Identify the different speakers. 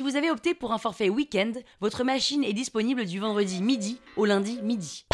Speaker 1: Si vous avez opté pour un forfait week-end, votre machine est disponible du vendredi midi au lundi midi.